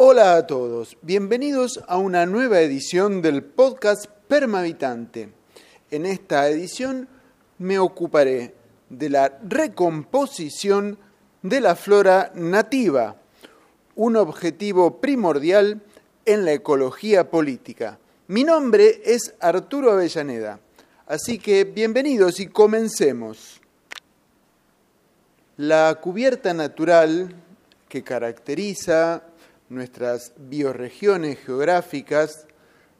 Hola a todos, bienvenidos a una nueva edición del podcast Permavitante. En esta edición me ocuparé de la recomposición de la flora nativa, un objetivo primordial en la ecología política. Mi nombre es Arturo Avellaneda, así que bienvenidos y comencemos. La cubierta natural que caracteriza nuestras bioregiones geográficas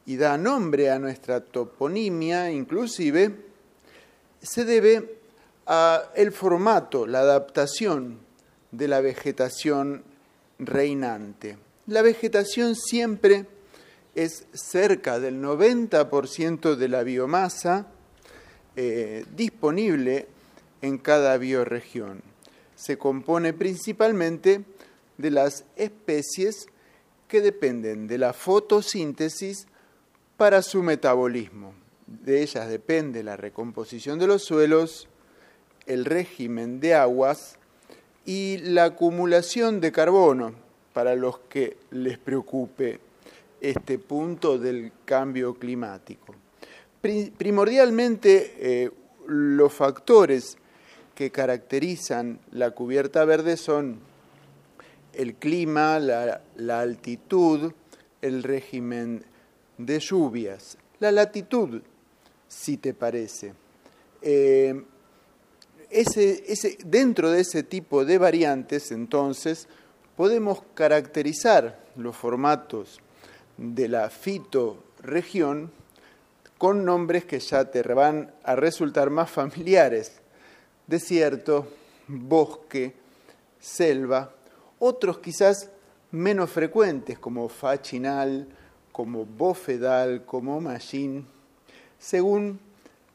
y da nombre a nuestra toponimia inclusive, se debe a el formato, la adaptación de la vegetación reinante. La vegetación siempre es cerca del 90% de la biomasa eh, disponible en cada bioregión. Se compone principalmente de las especies que dependen de la fotosíntesis para su metabolismo. De ellas depende la recomposición de los suelos, el régimen de aguas y la acumulación de carbono para los que les preocupe este punto del cambio climático. Primordialmente, eh, los factores que caracterizan la cubierta verde son el clima, la, altitud, el régimen de lluvias, la latitud, si te parece. Eh, ese, dentro de ese tipo de variantes, entonces, podemos caracterizar los formatos de la fitorregión con nombres que ya te van a resultar más familiares. Desierto, bosque, selva, otros quizás menos frecuentes, como fachinal, como bofedal, como machine, según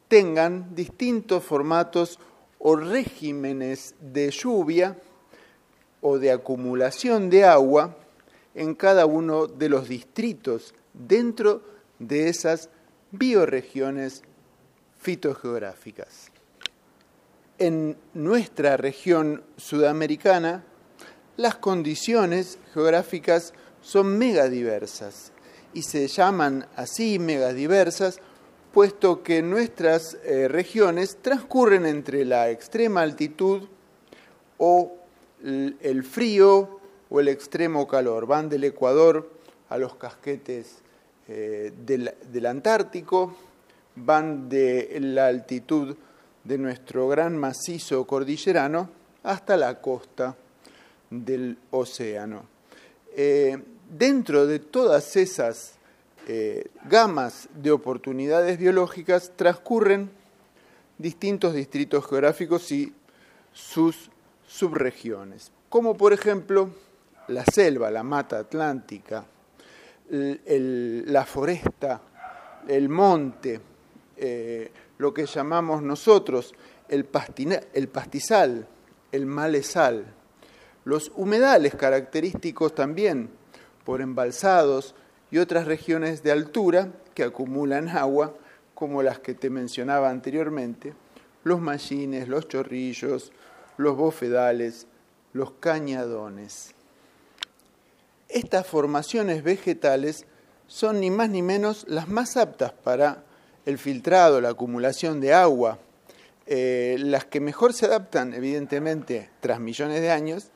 tengan distintos formatos o regímenes de lluvia o de acumulación de agua en cada uno de los distritos dentro de esas bioregiones fitogeográficas. En nuestra región sudamericana, las condiciones geográficas son megadiversas y se llaman así megadiversas puesto que nuestras eh, regiones transcurren entre la extrema altitud o el frío o el extremo calor. Van del Ecuador a los casquetes eh, del Antártico, van de la altitud de nuestro gran macizo cordillerano hasta la costa del océano. Eh, dentro de todas esas eh, gamas de oportunidades biológicas transcurren distintos distritos geográficos y sus subregiones, como por ejemplo la selva, la mata atlántica, la foresta, el monte, eh, lo que llamamos nosotros el, el pastizal, el malezal, los humedales característicos también por embalsados y otras regiones de altura que acumulan agua, como las que te mencionaba anteriormente, los mallines, los chorrillos, los bofedales, los cañadones. Estas formaciones vegetales son ni más ni menos las más aptas para el filtrado, la acumulación de agua, eh, las que mejor se adaptan, evidentemente, tras millones de años,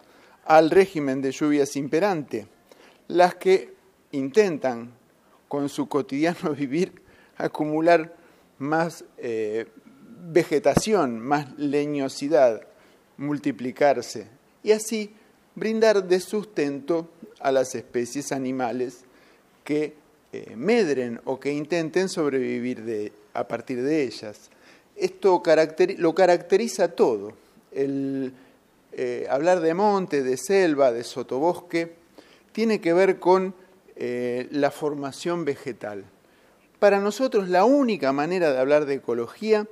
al régimen de lluvias imperante, las que intentan con su cotidiano vivir acumular más eh, vegetación, más leñosidad, multiplicarse y así brindar de sustento a las especies animales que eh, medren o que intenten sobrevivir a partir de ellas. Esto lo caracteriza todo. El, eh, hablar de monte, de selva, de sotobosque, tiene que ver con eh, la formación vegetal. Para nosotros la única manera de hablar de ecología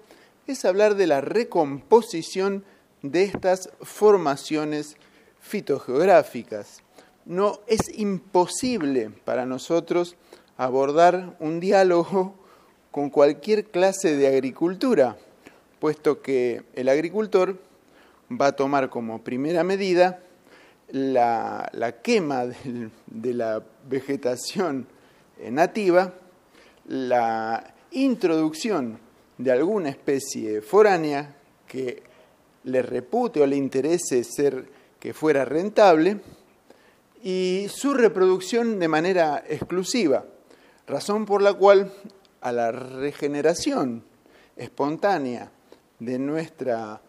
es hablar de la recomposición de estas formaciones fitogeográficas. No es imposible para nosotros abordar un diálogo con cualquier clase de agricultura, puesto que el agricultor va a tomar como primera medida la, quema de la vegetación nativa, la introducción de alguna especie foránea que le repute o le interese ser que fuera rentable y su reproducción de manera exclusiva, razón por la cual a la regeneración espontánea de nuestra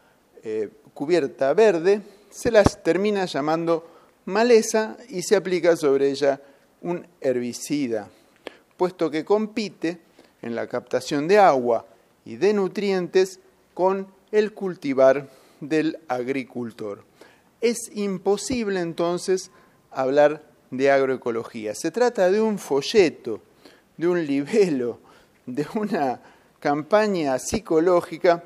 eh, cubierta verde se las termina llamando maleza y se aplica sobre ella un herbicida, puesto que compite en la captación de agua y de nutrientes con el cultivar del agricultor. Es imposible entonces hablar de agroecología. Se trata de un folleto, de un libelo, de una campaña psicológica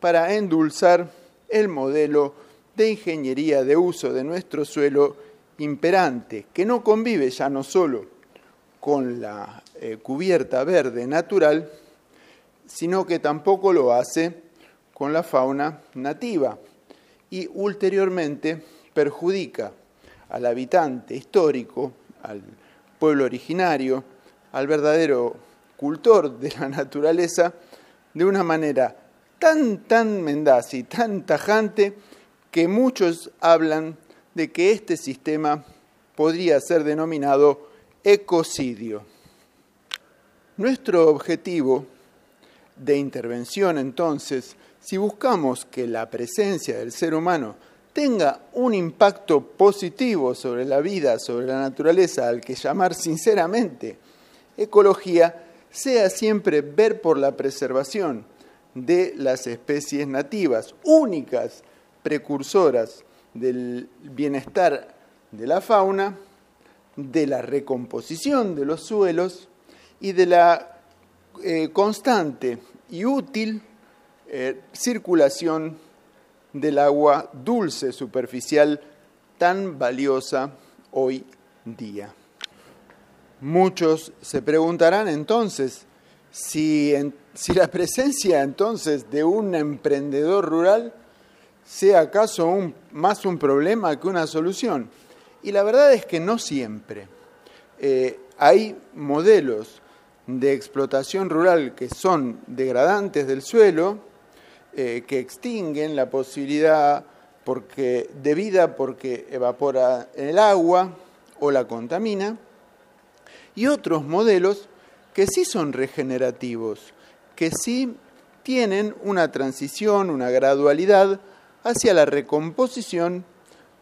para endulzar el modelo de ingeniería de uso de nuestro suelo imperante, que no convive ya no solo con la eh, cubierta verde natural, sino que tampoco lo hace con la fauna nativa y ulteriormente perjudica al habitante histórico, al pueblo originario, al verdadero cultor de la naturaleza, de una manera tan, tan mendaz y tan tajante que muchos hablan de que este sistema podría ser denominado ecocidio. Nuestro objetivo de intervención entonces, si buscamos que la presencia del ser humano tenga un impacto positivo sobre la vida, sobre la naturaleza, al que llamar sinceramente ecología, sea siempre ver por la preservación de las especies nativas, únicas precursoras del bienestar de la fauna, de la recomposición de los suelos y de la eh, constante y útil eh, circulación del agua dulce superficial tan valiosa hoy día. Muchos se preguntarán entonces si, si la presencia entonces de un emprendedor rural sea acaso más un problema que una solución. Y la verdad es que no siempre. Eh, hay modelos de explotación rural que son degradantes del suelo, eh, que extinguen la posibilidad porque, de vida porque evapora el agua o la contamina, y otros modelos que sí son regenerativos, que sí tienen una transición, una gradualidad hacia la recomposición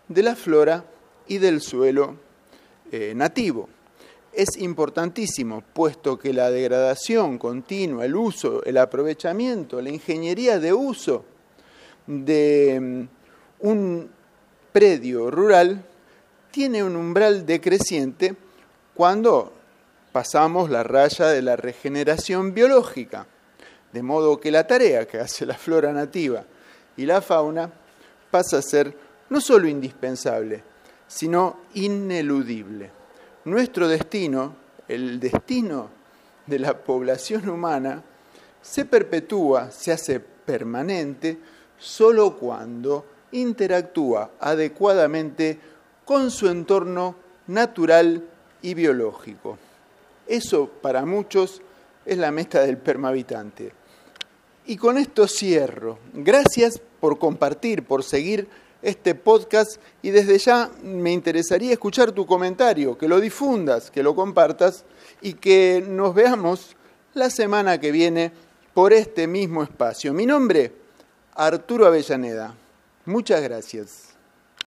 de la flora y del suelo eh, nativo. Es importantísimo, puesto que la degradación continua, el uso, el aprovechamiento, la ingeniería de uso de mm, un predio rural tiene un umbral decreciente cuando pasamos la raya de la regeneración biológica, de modo que la tarea que hace la flora nativa y la fauna pasa a ser no solo indispensable, sino ineludible. Nuestro destino, el destino de la población humana, se perpetúa, se hace permanente, solo cuando interactúa adecuadamente con su entorno natural y biológico. Eso para muchos es la meta del permavitante. Y con esto cierro. Gracias por compartir, por seguir este podcast y desde ya me interesaría escuchar tu comentario, que lo difundas, que lo compartas y que nos veamos la semana que viene por este mismo espacio. Mi nombre, Arturo Avellaneda. Muchas gracias.